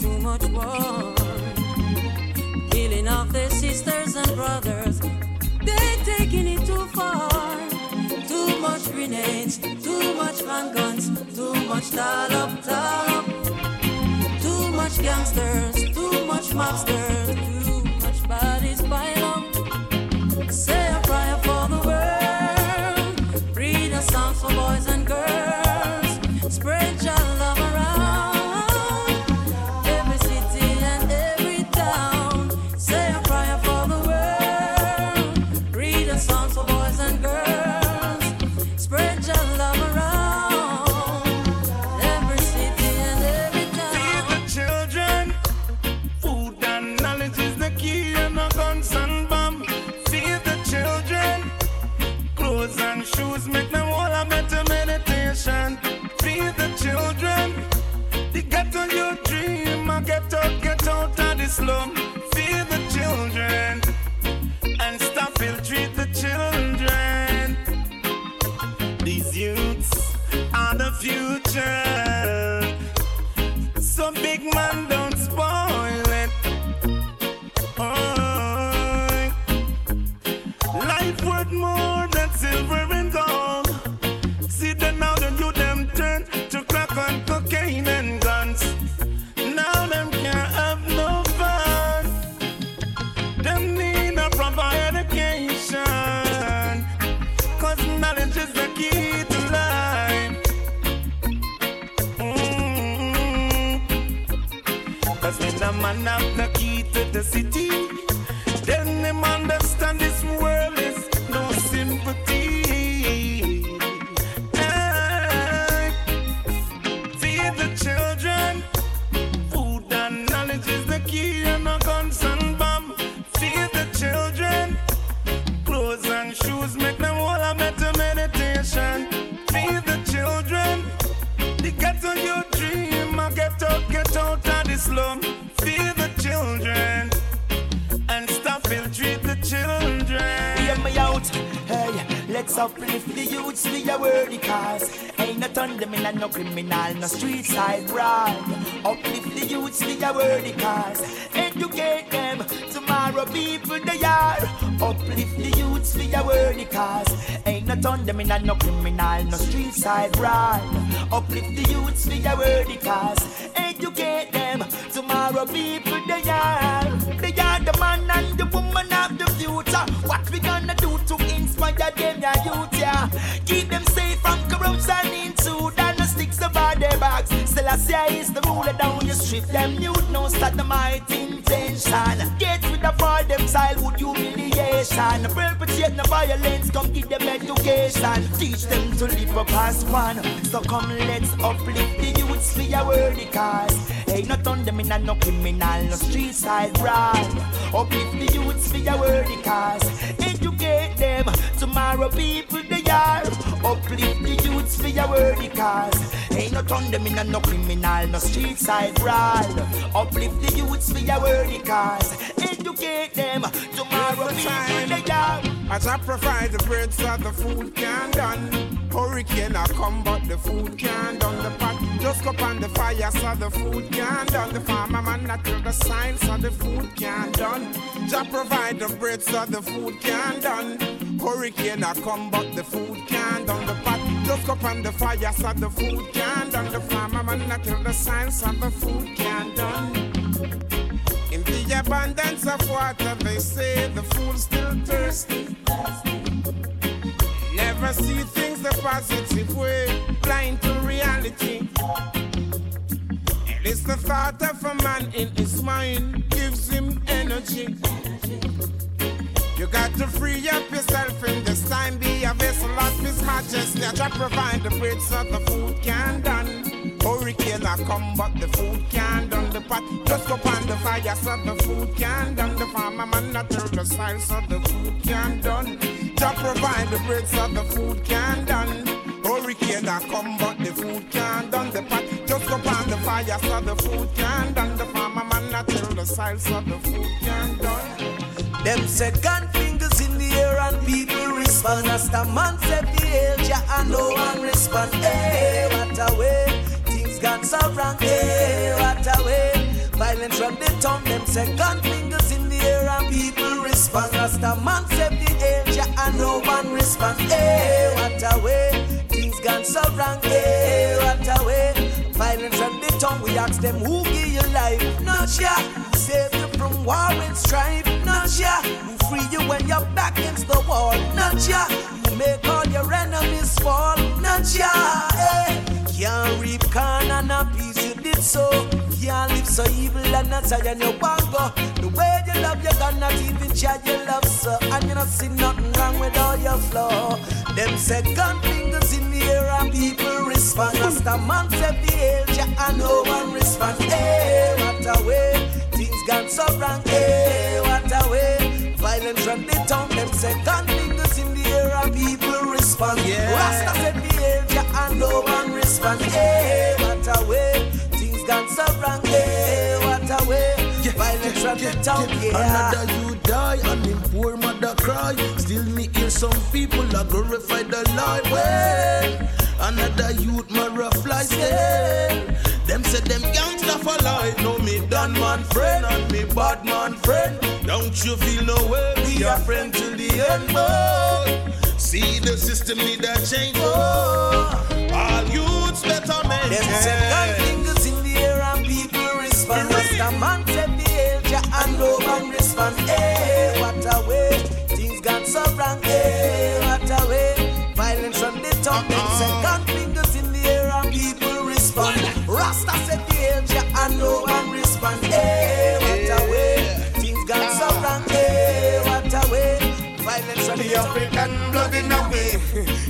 too much taking it too far. Too much grenades, too much handguns, too much dial up, dial up. Gangsters, too much mobsters, worth more than silver and gold. See them now the youth them turn to crack and cocaine and guns. Now them can't have no fun. Them need a proper education. Cause knowledge is the key to life. Mm. Cause when the man have the key to the city, The ghetto you dream, I get out, get out of the slum. Let's uplift the youths, we are worthy cause. Ain't no turn them in no criminal, no street side brawl. Uplift the youths, we are worthy cause. Educate them, tomorrow people they are. Uplift the youths, we are worthy cause. Ain't no turn them in no criminal, no street side brawl. Uplift the youths, we are worthy cause. Educate them, tomorrow people they are. and the woman of the future. What we gonna do to inspire them, ya youth, yeah? Keep them safe from corruption in Sudan. The sticks about their backs. Selassie is the ruler down. You strip them youth, no start the mighty intention. Get rid of all them childhood humiliation. Perpetrate no violence, come give them education. Teach them to live up as one. So come, let's uplift the youths for your worthy cause. Ain't not on them in a no criminal, no street side brawl. Uplift the youths for your worthy cause. Them, tomorrow people they are. Uplift the youths for your worthy cause. Ain't not on them in a no criminal, no street side brawl. Uplift the youths for your worthy cause. Educate them, tomorrow people they are. As I provide the bread so the food can done. Hurricane I come but the food can done. The pot just go on the fire so the food can done. The farmer man not till the sign so the food can done. Just provide the bread so the food can done. Hurricane I come but the food can done. The pot just go on the fire so the food can done. The farmer man not till the sign so the food can done. In the abundance of water, they say the fool still thirsty. Never see things the positive way, blind to reality. And it's the thought of a man in his mind gives him energy. You got to free up yourself in this time, be a vessel of His Majesty. I try provide the bread so the food can done. Hurricane I come, but the food can't done. The pot just go on the fire so the food can't done. The farmer man not turn the style so the food can't done. Just provide the bread so the food can't done. Hurricane I come, but the food can't done. The pot just go on the fire so the food can't done. The farmer man not till the soil so the food can't done. Them second fingers in the air and people respond. As the man said the age, yeah, and no one respond. Hey, what a way. Gone so wrong. Hey, what a way. Violence from the tongue. Them second fingers in the air and people respond. As the man said the yeah, and no one respond. Hey, what a way. Things gone so wrong. Hey, what a way. Violence from the tongue. We ask them who give you life. Not ya. Save you from war and strife. Not ya. Who free you when you're back against the wall. Not ya. Who make all your enemies fall. Not ya. Hey. Can't reap corn and a piece you did so. Can't live so evil and not say you want go. The way you love you God not even share your love so. And you not see nothing wrong with all your flaw. Them second fingers in the air and people respond. As the man said the age and no one respond. Hey, what a way. Things gone so wrong. Hey, what a way. Violence from the tongue. Them second fingers in the air and people respond. Yeah. Rasta said the age and no one respond. Hey, what a way. Things gone so wrong. Hey, what a way. Violence from the tongue. Yeah. Another you die and him poor mother cry. Still me hear some people a glorify the Lord. Well, another youth marrow fly still. Eh. Them say them gangsta for life. No me done man friend and me bad man friend. Don't you feel no way? Be a friend till the end, boy. See the system need a change, boy. Youths better Them second maintain. fingers in the air and people respond. As the man said the age and no one respond. Hey, what a way. Things got so wrong. Hey, what a way. Violence from the top. Uh-uh. Second fingers in the air and people respond. Rasta said the age and no one respond. Hey, The. African blood in a way,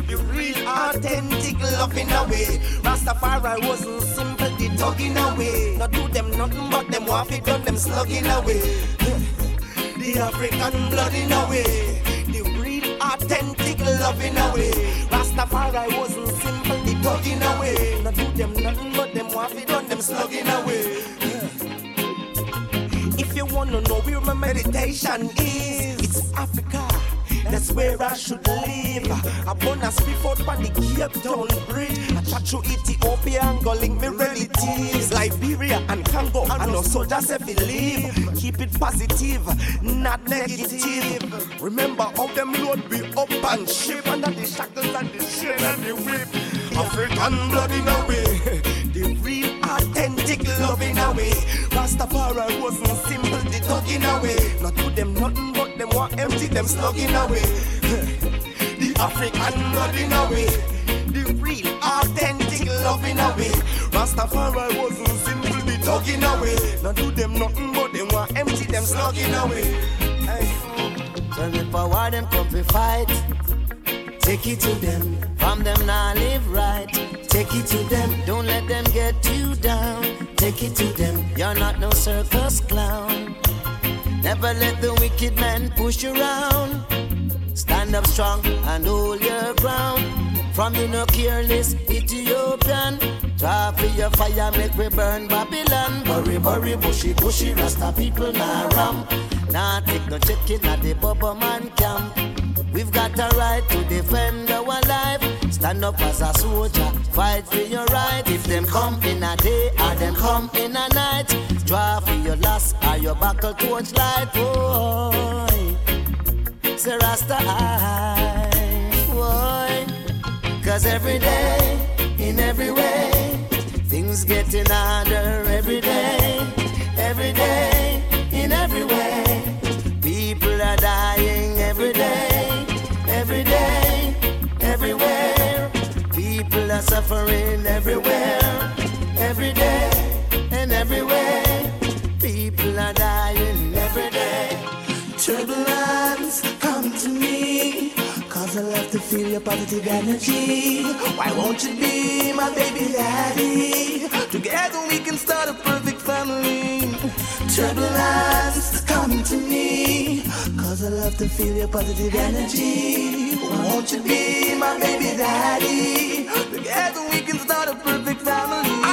the real authentic love in a way. Rastafari wasn't simple, the dog in a way. Not do them nothing but them it done them slug in a way. The African blood in a way, the real authentic love in a way. Rastafari wasn't simple, the dog in a way. Not do them nothing but them it done them slug in a way. If you wanna know where my meditation is, it's Africa. That's where I should live. I wanna speak out on the Cape Town Bridge. I chat to Ethiopia and go link me relatives. Liberia and Congo, and know soldiers if live. Keep it positive, not negative. Remember how them load be up and ship under the shackles and the chain and the whip. African blood in a way, authentic love in a way. Rastafari wasn't simple, the dog in a way. Not do them nothing but them want empty them slug in a way. The African blood in a way, the real authentic love in a way. Rastafari wasn't simple, the dog in a way. Not do them nothing but them want empty them slug in a way. Hey. Me for why them come to fight. Take it to them. From them now live right. Take it to them. Don't let them get you down. Take it to them. You're not no circus clown. Never let the wicked man push you around. Stand up strong and hold your ground. From you no careless Ethiopian. Draw for your fire, make we burn Babylon. Bury, bury, bushy, bushy, Rasta people nah ram. Nah take no chicken at the Bubba man camp. We've got a right to defend our life. Stand up as a soldier, fight for your right. If them come in a day or them come in a night, draw for your last or your buckle torch light. Boy, say Rasta boy. Cause every day, in every way, things getting harder every day, suffering everywhere, every day, and everywhere. People are dying every day. Turbulence, come to me. Cause I love to feel your positive energy. Why won't you be my baby daddy? Together we can start a perfect family. Turbulence, come to me. Cause I love to feel your positive energy. Won't you be my baby daddy? Together we can start a perfect family.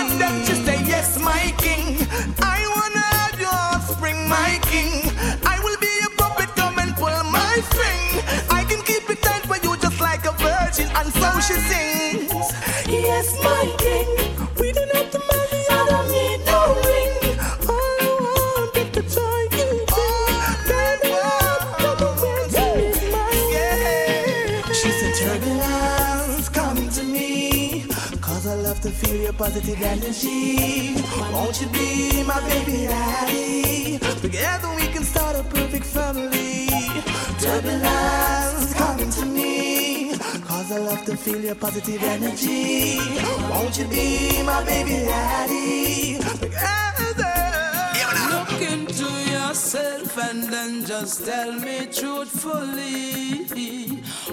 Positive energy. Won't you be my baby daddy? Together we can start a perfect family. Turbulence, come to me. Cause I love to feel your positive energy. Won't you be my baby daddy? Together. Yourself and then just tell me truthfully.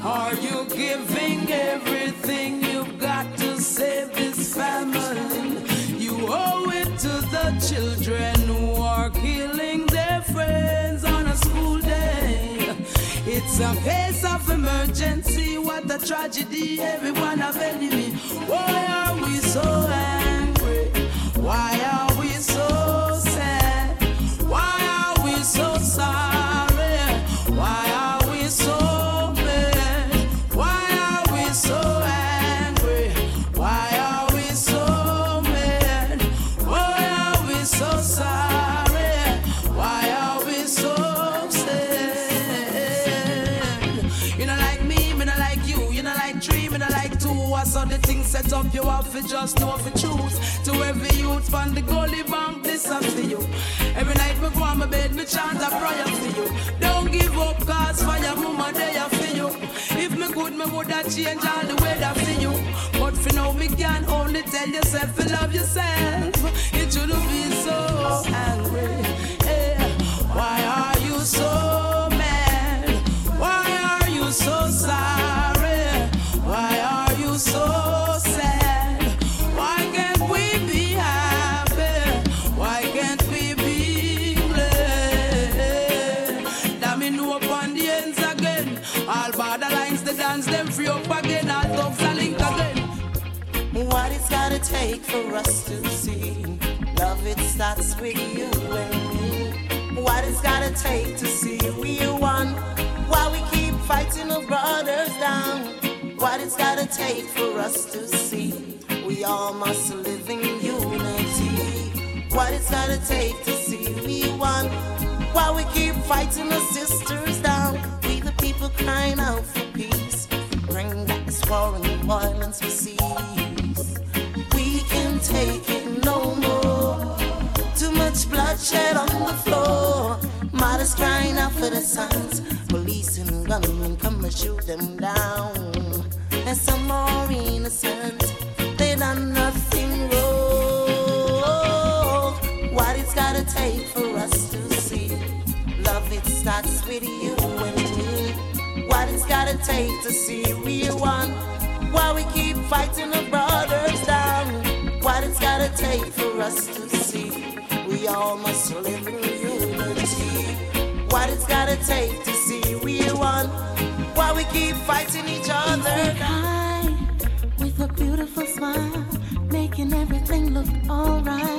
Are you giving everything you've got to save this family? You owe it to the children who are killing their friends on a school day. It's a case of emergency. What a tragedy. Everyone have enemy. Why are we so angry? Why are I saw the things set up, you have to just know you choose. To every youth from the gully bank, this is for you. Every night me go on my bed, me chant a prayer for you. Don't give up, cause fire mama there for you. If me good, me would have change all the weather for you. But for now, me can only tell yourself to love yourself. It shouldn't be so angry. Eh, Why are you so take for us to see love, it starts with you and me. What it's gotta take to see we are one while we keep fighting our brothers down. What it's gotta take for us to see we all must live in unity. What it's gotta take to see we one while we keep fighting our sisters down. We the people crying out for peace. Bring back this war and violence we cease. Take it no more. Too much bloodshed on the floor. Mothers crying out for their sons. Police and gunmen come and shoot them down. And some more innocent. They done nothing wrong. What it's gotta take for us to see. Love it starts with you and me. What it's gotta take to see we one. While we keep fighting the take for us to see we all must live in unity. What it's gotta take to see we one. While we keep fighting each other down. with a beautiful smile, making everything look alright.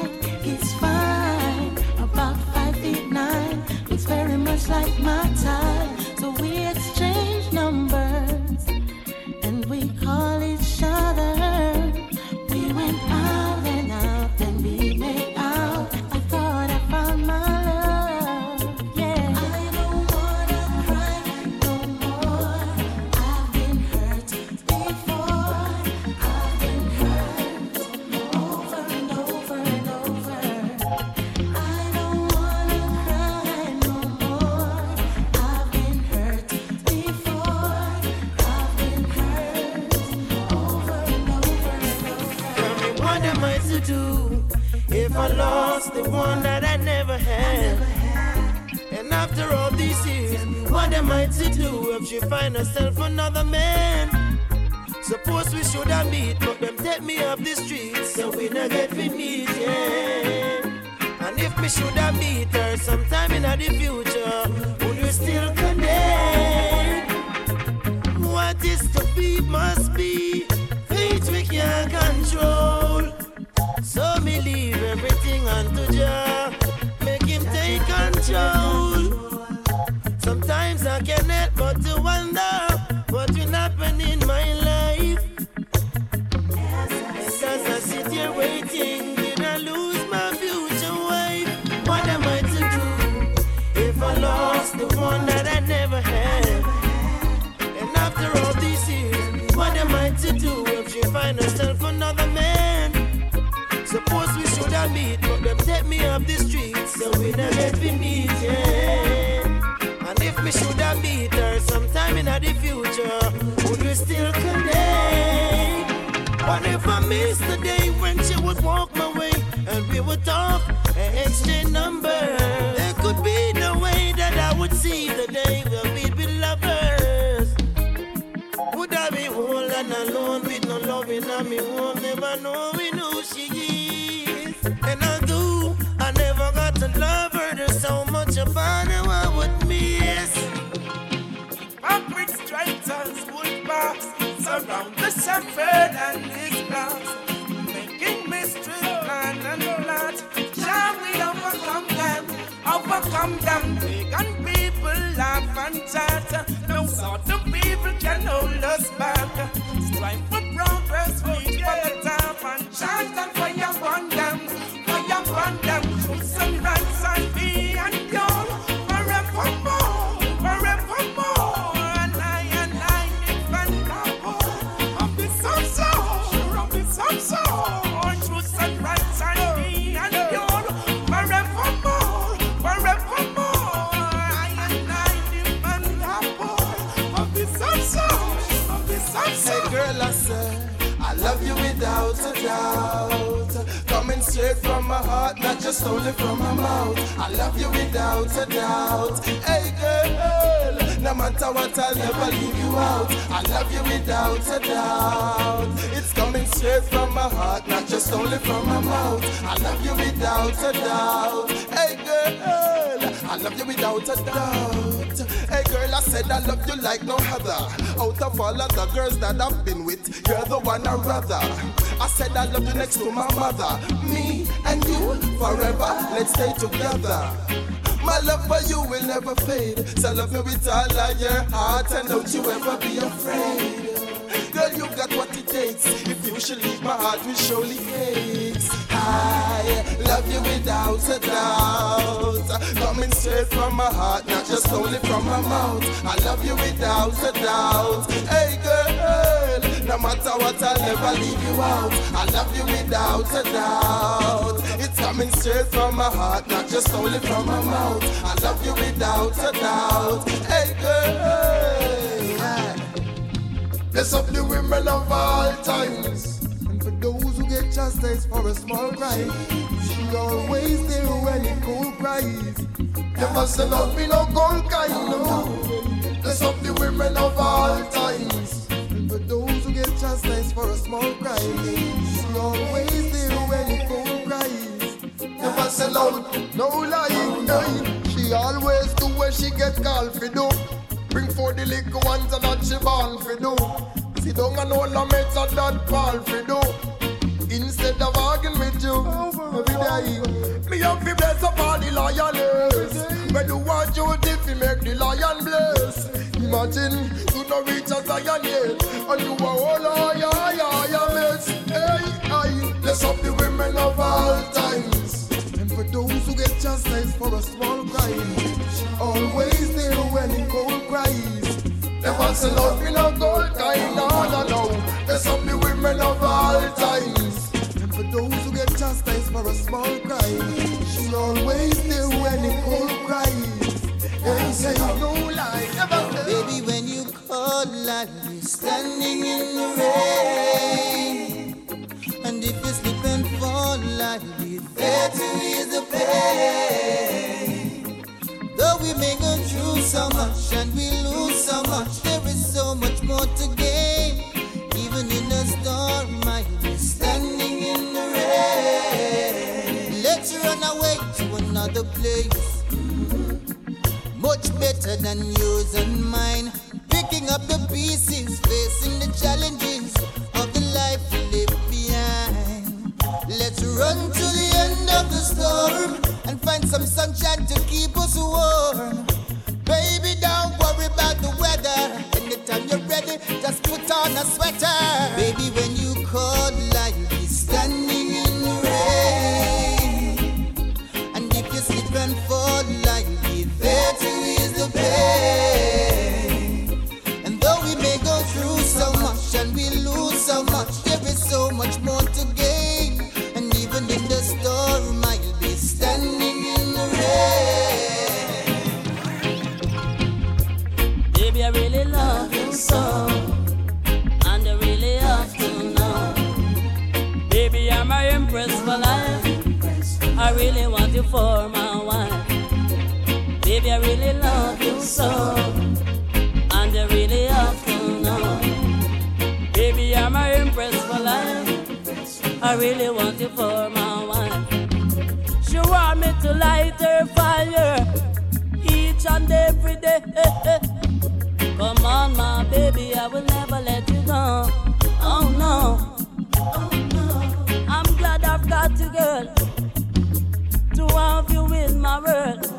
To do if she find herself another man? Suppose we should have meet, but them take me up the streets, so we not get to meet, yeah. And if me should have meet her sometime in the future, would we still connect? What is to be must so we yeah. And if me should have meet her sometime in the future, would we still connect? What if I miss the day when she would walk my way and we would talk and exchange numbers? There could be no way that I would see the day that we'd be lovers. Would I be whole and alone with no loving on me home, so much about her I would miss. Concrete strikers, wood box, surround the shepherd and his flocks, making mystery plan and plot. Shall we overcome them? Overcome them. Pagan people laugh and chat. No sort of people can hold us back. Strive for progress, reach for the top and chant and straight from my heart, not just only from my mouth. I love you without a doubt. Hey girl, no matter what, I'll never leave you out. I love you without a doubt. It's coming straight from my heart, not just only from my mouth. I love you without a doubt. Hey girl, I love you without a doubt. Hey girl, I said I love you like no other. Out of all of the girls that I've been with, you're the one I rather. I said I love you next to my mother. Me and you forever, let's stay together. My love for you will never fade. So love me with all of your heart and don't you ever be afraid. Girl, you got what it takes. If you should leave, my heart will surely aches. I love you without a doubt. Coming straight from my heart, not just only from my mouth. I love you without a doubt. Hey girl, no matter what, I'll never leave you out. I love you without a doubt. It's coming straight from my heart, not just only from my mouth. I love you without a doubt. Hey girl. Bless up the women of all times. And for those who get chastised for a small crime, she always there when it cold cries. Never sell out me no gold kind, no. Bless up the women of all times. And for those who get chastised for a small crime, she always there when it cold cries. Never sell out, no lying, lying. She always do when she get called for do. For the little ones and that she born for do. Down and hold the mates and that ball for do. Instead of arguing with you every day, me have to bless up all the loyalists. When you want you if you make the lion bless. Imagine you no reach a Zion yet, and you are all yeah, yeah, yeah, mates. Hey, I bless up the women of all times. And for those who get chastised for a small crime, she always there when it cold cries. Never sell out me no gold kind, no, no. Bless up the women of all times. And for those who get chastised for a small crime, she always there when it cold cries. Hey, say no lie, Baby, when you call, I'll be standing in the rain. And if you slip and fall, I'll be there to ease the pain. So much and we lose so much, there is so much more to gain. Even in a storm, I'll be standing in the rain. Let's run away to another place much better than yours and mine. Picking up the pieces, facing the challenges of the life we live behind. Let's run to the end of the storm and find some sunshine to her fire each and every day. Come on, my baby, I will never let you go. Oh no. I'm glad I've got you, girl. To have you in my world.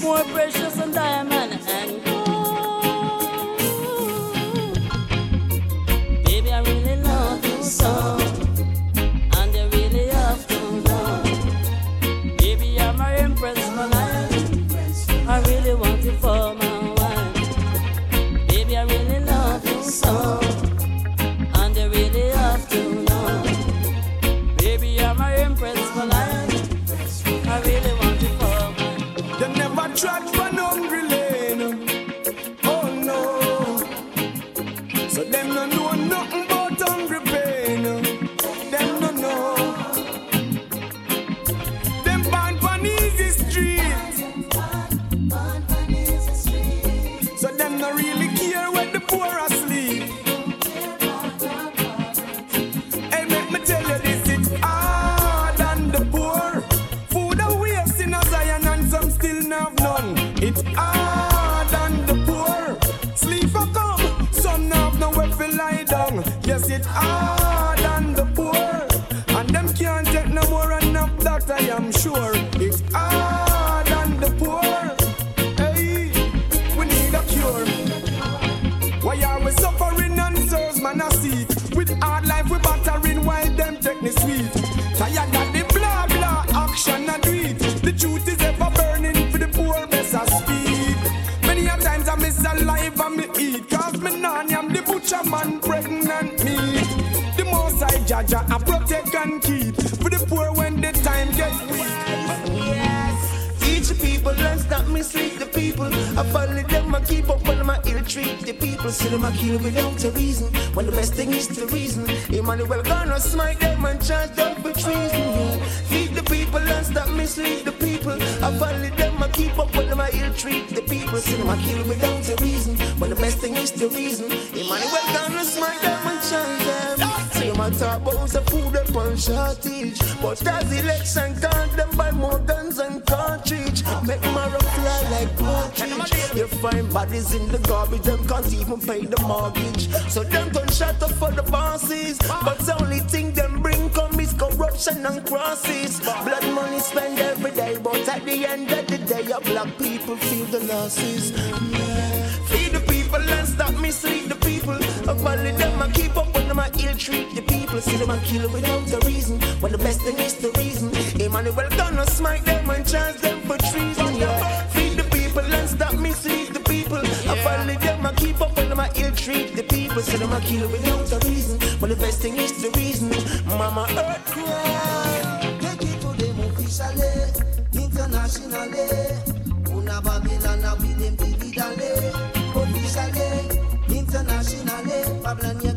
More precious than diamond and most I protect and keep. For the poor when the time gets weak. Teach the people and stop mislead the people. I follow them, I keep up when I ill treat the people. See them, I kill without a reason. When the best thing is the reason. Emmanuel gonna smite them and charge them for treason. Yeah. Feed the people and stop mislead the people. I follow them, I keep up when I ill treat the people. See them, I kill without a reason. When the best thing is the reason. Emmanuel gonna smite them and charge them, I talk about the food upon shortage. But as election count them buy more guns and cartridge. Make Mara fly like partridge. You find bodies in the garbage, them can't even pay the mortgage. So them don't shut up for the bosses. But the only thing them bring come is corruption and crosses. Blood money spent every day, but at the end of the day, your black people feel the losses. Feed the people and stop mislead people. Only them I keep up when them I ill treat the people. See them I kill without a reason. When the best thing is the reason. Emmanuel gonna smite them and charge them for treason. Yeah. Feed the people and stop mislead the people. I follow them I keep up when them I ill treat the people. See them I kill without a reason. When the best thing is the reason. Mama Earth cry. Take it to them officially, internationally. Una Babylon a with them officially, internationally. Babylon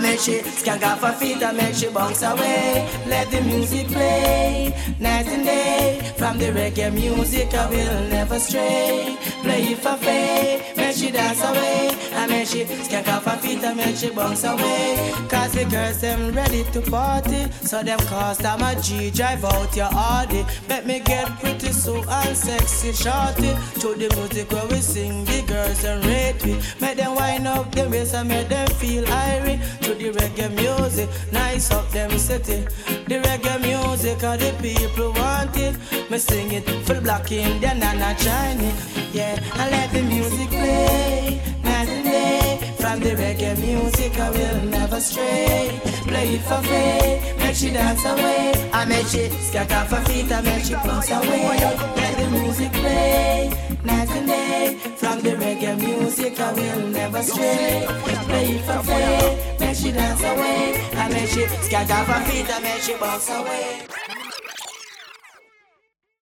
make she skank off her feet, I make she bounce away. Let the music play night and day. From the reggae music, I will never stray. Play it for faith, make she dance away. I make she skank off her feet, I make she bounce away. Cause the girls, them ready to party. So them cost I'm a G, drive out your Audi. Make me get pretty so and sexy shorty. To the music where we sing, the girls and rate me. Make them wind up them waist and make them feel irie. To the reggae music, nice up them city. The reggae music, all the people want it. Me sing it for black Indian and a Chinese. Yeah, I let the music play and. From the reggae music, I will never stray. Play it for free, make she dance away. I make she skank off her feet, I make she bounce away. Let the music play night and day. From the reggae music, I will never stray. Play it for free, make she dance away. I make she skank off her feet, I make she bounce away.